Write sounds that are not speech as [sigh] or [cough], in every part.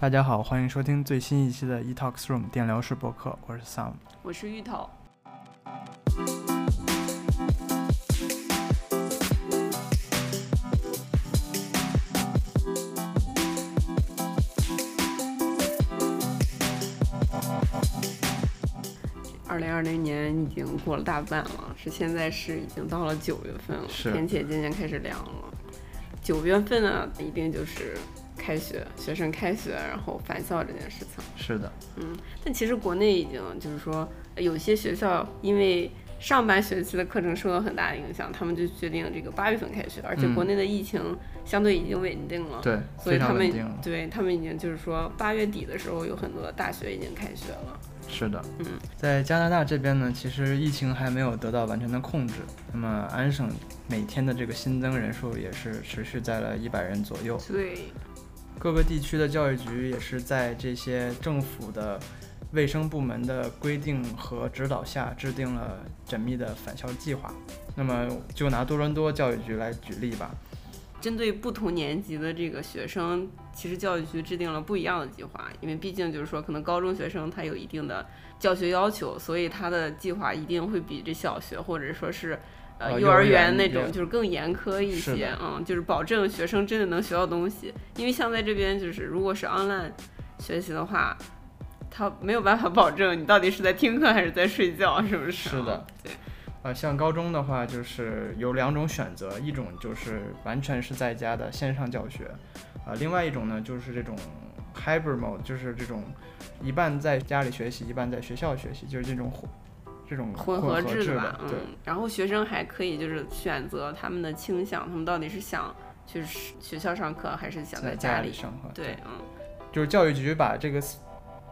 大家好，欢迎收听最新一期的 eTalks Room 电疗室播客，我是 Sam，我是芋头。二零二零年已经过了大半了，是现在是已经到了九月份了，天气渐渐开始凉了。九月份呢，一定就是。开学，学生开学，然后返校这件事情是的，嗯，但其实国内已经就是说，有些学校因为上半学期的课程受到很大的影响，他们就决定这个八月份开学，而且国内的疫情相对已经稳定了，对，所以他们对他们已经就是说八月底的时候，有很多大学已经开学了。是的，嗯，在加拿大这边呢，其实疫情还没有得到完全的控制。那么安省每天的这个新增人数也是持续在了一百人左右。对。各个地区的教育局也是在这些政府的卫生部门的规定和指导下，制定了缜密的返校计划。那么，就拿多伦多教育局来举例吧。针对不同年级的这个学生，其实教育局制定了不一样的计划，因为毕竟就是说，可能高中学生他有一定的教学要求，所以他的计划一定会比这小学或者说是。呃，幼儿园那种就是更严苛一些，嗯，就是保证学生真的能学到东西。因为像在这边，就是如果是 online 学习的话，他没有办法保证你到底是在听课还是在睡觉，是不是？是的，对。呃，像高中的话，就是有两种选择，一种就是完全是在家的线上教学，啊，另外一种呢就是这种 hybrid mode，就是这种一半在家里学习，一半在学校学习，就是这种。这种混合制的吧，嗯，然后学生还可以就是选择他们的倾向，他们到底是想去学校上课，还是想在家里上课？对，嗯，就是教育局把这个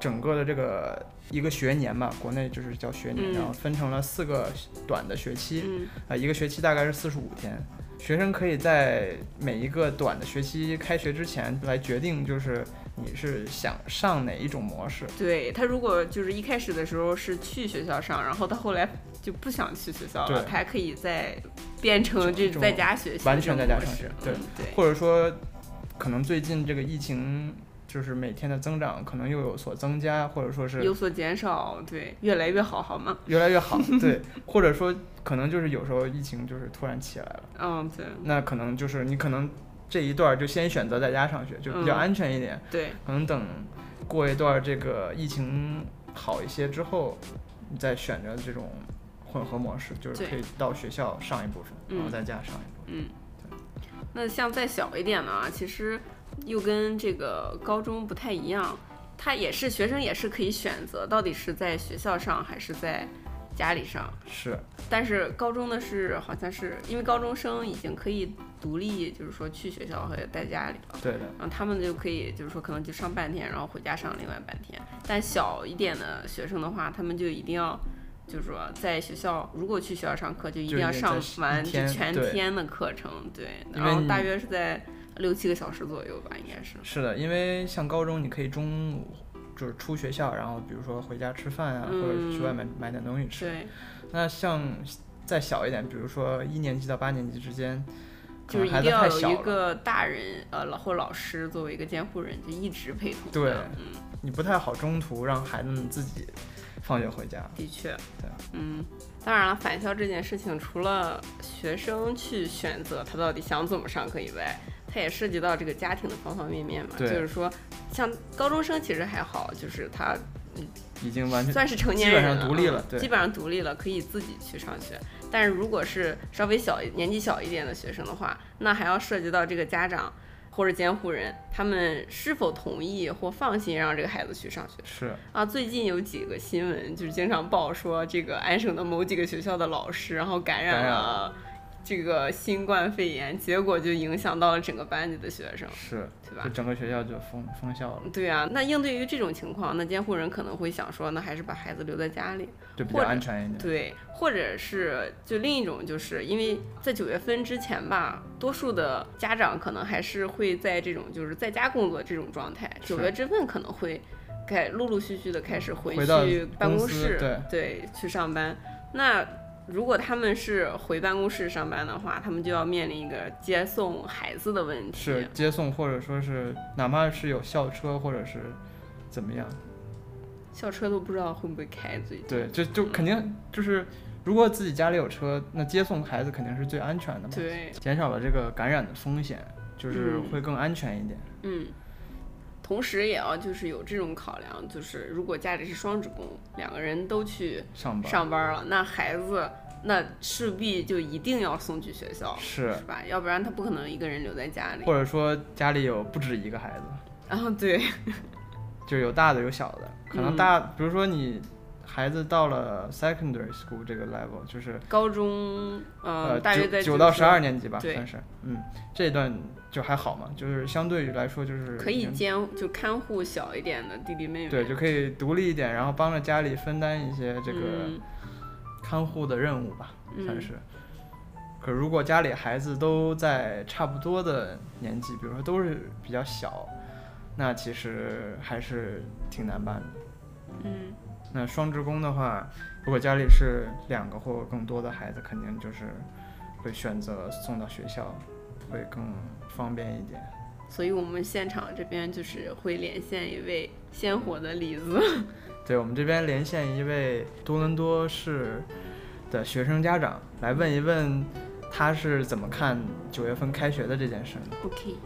整个的这个一个学年嘛，国内就是叫学年，然后分成了四个短的学期，啊，一个学期大概是四十五天。学生可以在每一个短的学期开学之前来决定，就是你是想上哪一种模式。对他，如果就是一开始的时候是去学校上，然后到后来就不想去学校了，他还可以再变成这种在家学习，完全在家上学。对对，或者说，可能最近这个疫情。就是每天的增长可能又有所增加，或者说是有所减少，对，越来越好，好吗？越来越好，对，[laughs] 或者说可能就是有时候疫情就是突然起来了，嗯，对，那可能就是你可能这一段就先选择在家上学，就比较安全一点，对，可能等过一段这个疫情好一些之后，你再选择这种混合模式，就是可以到学校上一部分，然后在家上一部分，嗯，那像再小一点的啊，其实。又跟这个高中不太一样，他也是学生，也是可以选择到底是在学校上还是在家里上。是，但是高中的是好像是因为高中生已经可以独立，就是说去学校和在家里了。对的。然后他们就可以就是说可能就上半天，然后回家上另外半天。但小一点的学生的话，他们就一定要就是说在学校，如果去学校上课，就一定要上完全天的课程。对。然后大约是在。六七个小时左右吧，应该是。是的，因为像高中，你可以中午就是出学校，然后比如说回家吃饭啊，或者去外面买点东西吃。对。那像再小一点，比如说一年级到八年级之间，就是一定要有一个大人，呃，老或老师作为一个监护人，就一直陪同。对，嗯，你不太好中途让孩子们自己放学回家。的确。对。嗯，当然了，返校这件事情，除了学生去选择他到底想怎么上课以外，它也涉及到这个家庭的方方面面嘛，就是说，像高中生其实还好，就是他，嗯，已经完全算是成年人了，基本上独立了，基本上独立了，可以自己去上学。但是如果是稍微小年纪小一点的学生的话，那还要涉及到这个家长或者监护人，他们是否同意或放心让这个孩子去上学。是啊，最近有几个新闻就是经常报说，这个安省的某几个学校的老师，然后感染了。这个新冠肺炎，结果就影响到了整个班级的学生，是，对吧？就整个学校就封封校了。对啊，那应对于这种情况，那监护人可能会想说，那还是把孩子留在家里，就比较安全一点。对，或者是就另一种，就是因为在九月份之前吧，多数的家长可能还是会在这种就是在家工作这种状态，九月之份可能会开陆陆续续的开始回去办公室，对对，去上班。那如果他们是回办公室上班的话，他们就要面临一个接送孩子的问题。是接送，或者说是哪怕是有校车，或者是怎么样，校车都不知道会不会开。最近对，就就肯定就是，如果自己家里有车，那接送孩子肯定是最安全的嘛。对，减少了这个感染的风险，就是会更安全一点。嗯。同时也要就是有这种考量，就是如果家里是双职工，两个人都去上班上班了，那孩子那势必就一定要送去学校，是是吧？要不然他不可能一个人留在家里。或者说家里有不止一个孩子，然后对，[laughs] 就有大的有小的，可能大，比如说你。孩子到了 secondary school 这个 level，就是高中，呃，大约在九到十二年级吧，算是，嗯，这一段就还好嘛，就是相对于来说就是可以兼就看护小一点的弟弟妹妹，对，就可以独立一点，然后帮着家里分担一些这个看护的任务吧，算是。可如果家里孩子都在差不多的年纪，比如说都是比较小，那其实还是挺难办的，嗯。那双职工的话，如果家里是两个或更多的孩子，肯定就是会选择送到学校，会更方便一点。所以我们现场这边就是会连线一位鲜活的例子。[laughs] 对，我们这边连线一位多伦多市的学生家长，来问一问他是怎么看九月份开学的这件事。OK。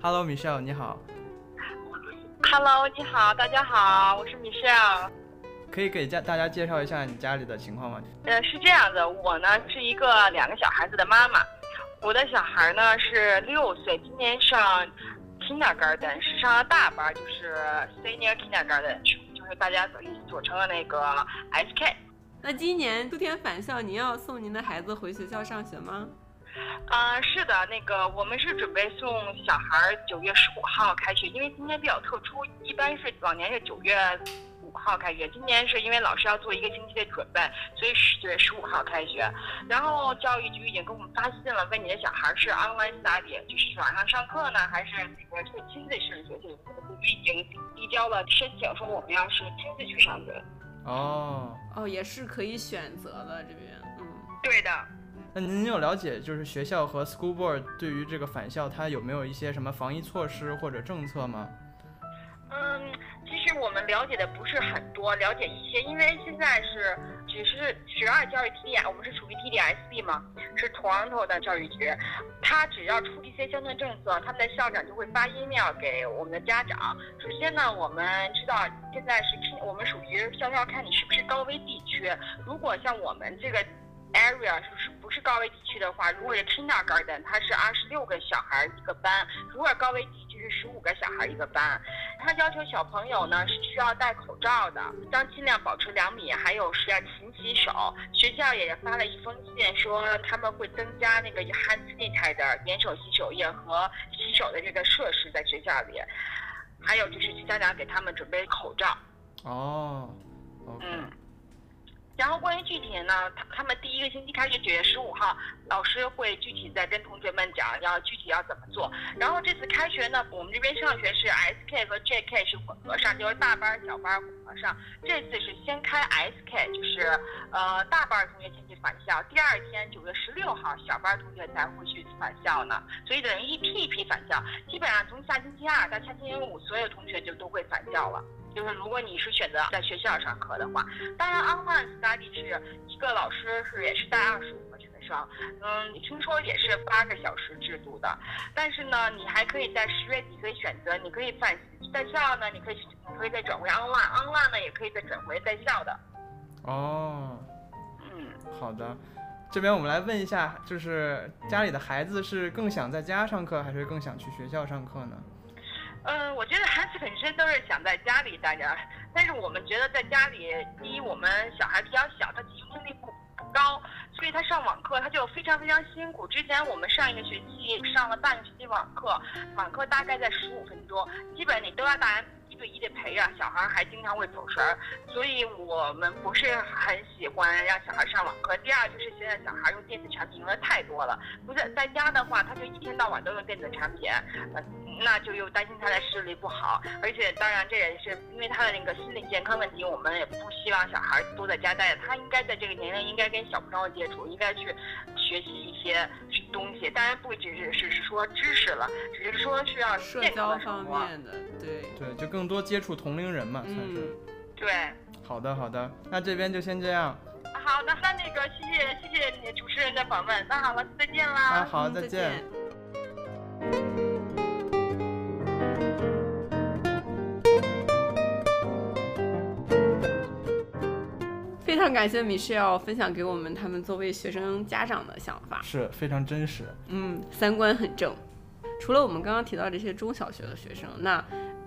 ，Hello Michelle，你好。Hello，你好，大家好，我是 Michelle。可以给家大家介绍一下你家里的情况吗？呃，是这样的，我呢是一个两个小孩子的妈妈。我的小孩呢是六岁，今年上 Kindergarten，是上了大班，就是 Senior Kindergarten，就是大家所所称的那个 SK。那今年秋天返校，您要送您的孩子回学校上学吗？啊，是的，那个我们是准备送小孩儿九月十五号开学，因为今年比较特殊，一般是往年是九月五号开学，今年是因为老师要做一个星期的准备，所以十九月十五号开学。然后教育局已经给我们发信了，问你的小孩是 online study，就是网上上课呢，还是那个是亲自上学？就已经递交了申请，说我们要是亲自去上学。哦哦，也是可以选择的这边，嗯，对的。那您有了解，就是学校和 school board 对于这个返校，它有没有一些什么防疫措施或者政策吗？嗯，其实我们了解的不是很多，了解一些，因为现在是只是十二教育 T D I，我们是属于 T D S B 嘛，是 Toronto 的教育局，他只要出一些相关政策，他们的校长就会发 email 给我们的家长。首先呢，我们知道现在是我们属于校校看你是不是高危地区，如果像我们这个。Area 是不是高危地区的话，如果是 kindergarten，它是二十六个小孩一个班；如果高危地区是十五个小孩一个班。他要求小朋友呢是需要戴口罩的，将尽量保持两米，还有是要勤洗手。学校也发了一封信说他们会增加那个 hand sanitizer 免手洗手液和洗手的这个设施在学校里，还有就是家长给他们准备口罩。哦，嗯。然后关于具体呢，他他们第一个星期开学九月十五号，老师会具体再跟同学们讲，要具体要怎么做。然后这次开学呢，我们这边上学是 SK 和 JK 是混合上，就是大班小班混合上。这次是先开 SK，就是呃大班同学先去返校，第二天九月十六号小班同学才会去返校呢，所以等于一批一批返校。基本上从下星期二到下星期五，所有同学就都会返校了。就是如果你是选择在学校上课的话，当然 online study 是一个老师是也是带二十五个学生，嗯，听说也是八个小时制度的，但是呢，你还可以在十月底可以选择，你可以返在校呢，你可以你可以再转回 online，online 呢也可以再转回在校的。哦，嗯，好的，这边我们来问一下，就是家里的孩子是更想在家上课，还是更想去学校上课呢？嗯，我觉得孩子本身都是想在家里待着，但是我们觉得在家里，第一，我们小孩比较小，他集中力不不高，所以他上网课他就非常非常辛苦。之前我们上一个学期上了半个学期网课，网课大概在十五分钟，基本你都要大人一对一的陪着，小孩还经常会走神儿，所以我们不是很喜欢让小孩上网课。第二就是现在小孩用电子产品用的太多了，不是在家的话，他就一天到晚都用电子产品，那就又担心他的视力不好，而且当然这也是因为他的那个心理健康问题，我们也不希望小孩都在家待着，他应该在这个年龄应该跟小朋友接触，应该去学习一些东西，当然不只是说知识了，只是说需要社交方面的，对对，就更多接触同龄人嘛，算是。对。好的好的，那这边就先这样。好的，那那个谢谢谢谢你主持人的访问，那好了，再见啦。啊好，再见。非常感谢米歇尔分享给我们他们作为学生家长的想法，是非常真实。嗯，三观很正。除了我们刚刚提到这些中小学的学生，那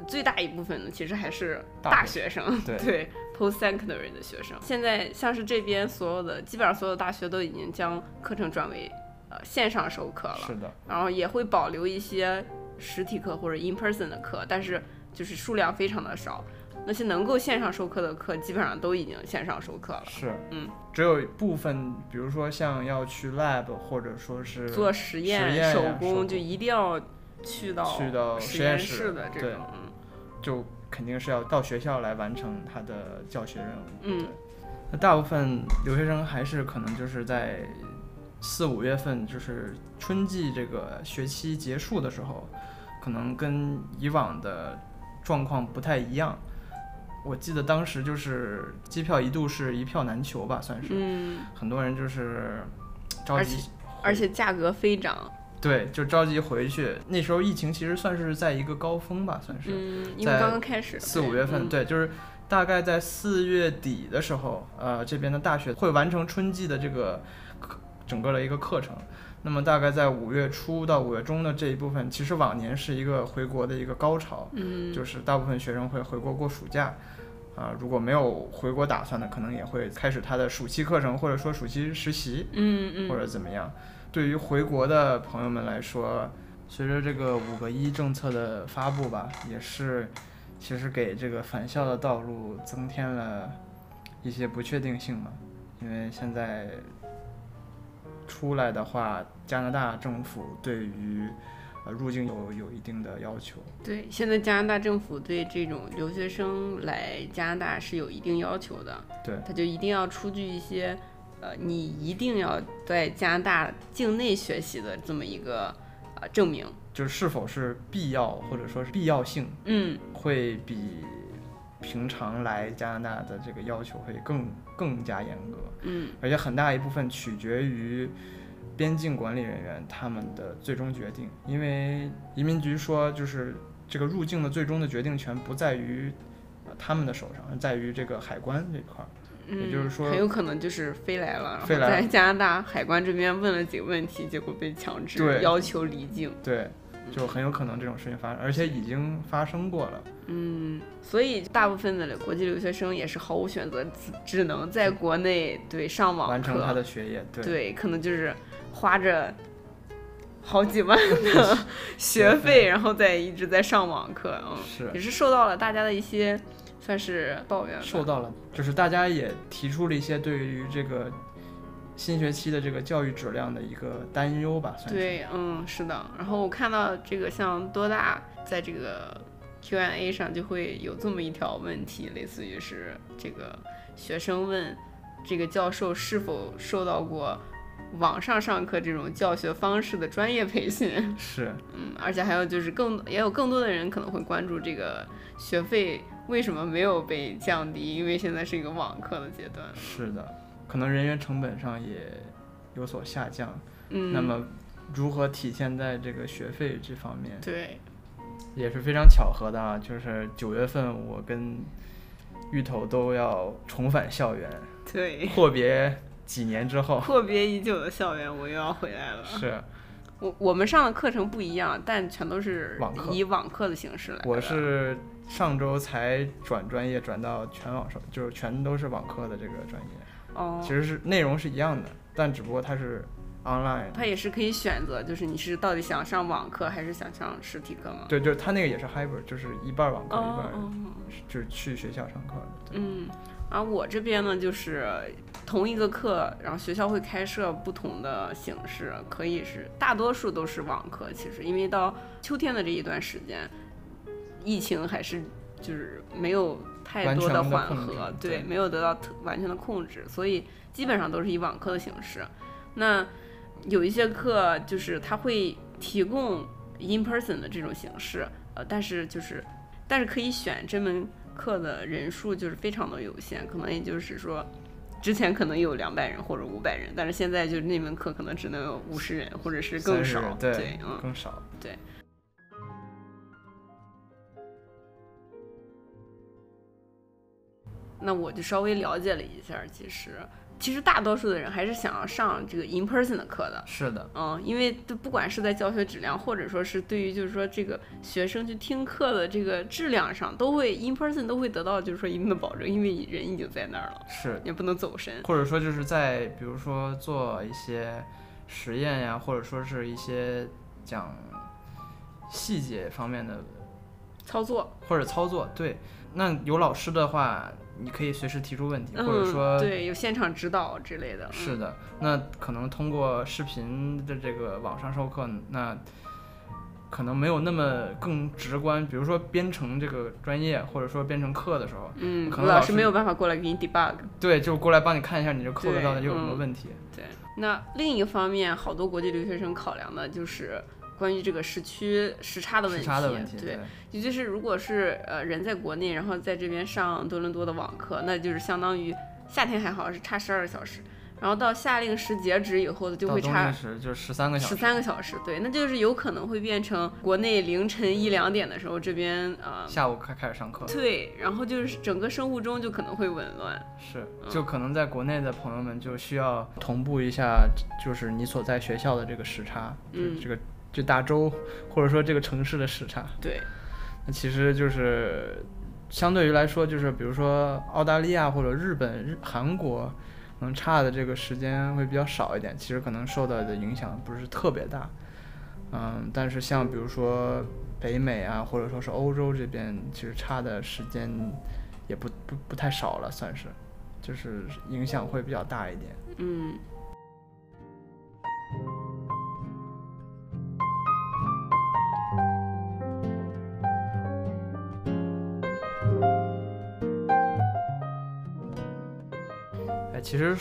最大一部分呢，其实还是大学生，对 post secondary 的学生。现在像是这边所有的，基本上所有大学都已经将课程转为呃线上授课了，是的。然后也会保留一些实体课或者 in person 的课，但是就是数量非常的少。那些能够线上授课的课，基本上都已经线上授课了。是，嗯，只有部分，比如说像要去 lab 或者说是做实验、手工，就一定要去到去到实验室的这种，就肯定是要到学校来完成他的教学任务。嗯，那大部分留学生还是可能就是在四五月份，就是春季这个学期结束的时候，可能跟以往的状况不太一样。我记得当时就是机票一度是一票难求吧，算是，嗯，很多人就是着急，而且价格飞涨，对，就着急回去。那时候疫情其实算是在一个高峰吧，算是，嗯，因为刚刚开始，四五月份，对，就是大概在四月底的时候，呃，这边的大学会完成春季的这个课，整个的一个课程。那么大概在五月初到五月中的这一部分，其实往年是一个回国的一个高潮，嗯，就是大部分学生会回国过暑假。啊，如果没有回国打算的，可能也会开始他的暑期课程，或者说暑期实习，嗯嗯，或者怎么样。对于回国的朋友们来说，随着这个五个一政策的发布吧，也是其实给这个返校的道路增添了一些不确定性嘛。因为现在出来的话，加拿大政府对于呃，入境有有一定的要求。对，现在加拿大政府对这种留学生来加拿大是有一定要求的。对，他就一定要出具一些，呃，你一定要在加拿大境内学习的这么一个呃证明。就是是否是必要或者说是必要性，嗯，会比平常来加拿大的这个要求会更更加严格。嗯，而且很大一部分取决于。边境管理人员他们的最终决定，因为移民局说，就是这个入境的最终的决定权不在于他们的手上，在于这个海关这块儿。嗯，也就是说，很有可能就是飞来了，飞来在加拿大海关这边问了几个问题，结果被强制要求离境。对，就很有可能这种事情发生，而且已经发生过了。嗯，所以大部分的国际留学生也是毫无选择，只只能在国内对上网完成他的学业。对，可能就是。花着好几万 [laughs] 的学费，然后再一直在上网课，嗯，是也是受到了大家的一些算是抱怨，受到了，就是大家也提出了一些对于这个新学期的这个教育质量的一个担忧吧，算是。对，嗯，是的。然后我看到这个像多大在这个 Q&A 上就会有这么一条问题，类似于是这个学生问这个教授是否受到过。网上上课这种教学方式的专业培训是，嗯，而且还有就是更也有更多的人可能会关注这个学费为什么没有被降低，因为现在是一个网课的阶段。是的，可能人员成本上也有所下降。嗯，那么如何体现在这个学费这方面？对，也是非常巧合的啊，就是九月份我跟芋头都要重返校园，对，阔别。几年之后，[laughs] 阔别已久的校园，我又要回来了。是，我我们上的课程不一样，但全都是以网课的形式来。我是上周才转专业，转到全网上，就是全都是网课的这个专业。哦，其实是内容是一样的，但只不过它是 online，它也是可以选择，就是你是到底想上网课还是想上实体课吗？对，就是它那个也是 hybrid，就是一半网课一半就是去学校上课。嗯，而我这边呢，就是同一个课，然后学校会开设不同的形式，可以是大多数都是网课。其实因为到秋天的这一段时间，疫情还是就是没有太多的缓和，对，没有得到完全的控制，所以基本上都是以网课的形式。那有一些课就是他会提供 in person 的这种形式，呃，但是就是，但是可以选这门课的人数就是非常的有限，可能也就是说，之前可能有两百人或者五百人，但是现在就是那门课可能只能有五十人或者是更少，对，嗯，更少，对。那我就稍微了解了一下，其实。其实大多数的人还是想要上这个 in person 的课的。是的，嗯，因为不管是在教学质量，或者说是对于就是说这个学生去听课的这个质量上，都会 in person 都会得到就是说一定的保证，因为人已经在那儿了，是也不能走神。或者说就是在比如说做一些实验呀，或者说是一些讲细节方面的操作或者操作，对，那有老师的话。你可以随时提出问题，或者说对有现场指导之类的。是的，那可能通过视频的这个网上授课，那可能没有那么更直观。比如说编程这个专业，或者说编程课的时候，嗯，可能老师没有办法过来给你 debug。对，就过来帮你看一下你这 code 到底有什么问题。对，那另一方面，好多国际留学生考量的就是。关于这个时区时差的问题，对，也就是如果是呃人在国内，然后在这边上多伦多的网课，那就是相当于夏天还好是差十二个小时，然后到夏令时截止以后的就会差就十三个小时，十三个小时，对，那就是有可能会变成国内凌晨一两点的时候，这边呃下午开开始上课，对，然后就是整个生物钟就可能会紊乱，是，就可能在国内的朋友们就需要同步一下，就是你所在学校的这个时差，嗯，这个。就大洲，或者说这个城市的时差，对，那其实就是相对于来说，就是比如说澳大利亚或者日本、日韩国，能差的这个时间会比较少一点。其实可能受到的影响不是特别大，嗯，但是像比如说北美啊，或者说是欧洲这边，其实差的时间也不不不太少了，算是，就是影响会比较大一点。嗯。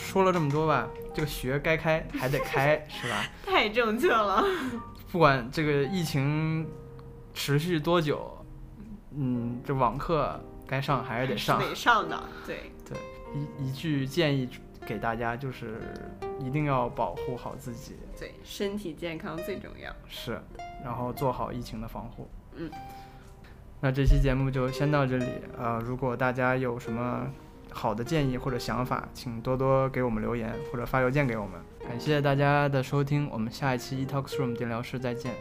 说了这么多吧，这个学该开还得开，是吧？[laughs] 太正确了。不管这个疫情持续多久，嗯，这网课该上还是得上。得上的，对对。一一句建议给大家就是，一定要保护好自己。对，身体健康最重要。是，然后做好疫情的防护。嗯。那这期节目就先到这里呃！如果大家有什么。好的建议或者想法，请多多给我们留言或者发邮件给我们。感谢大家的收听，我们下一期 e talks room 电疗室再见。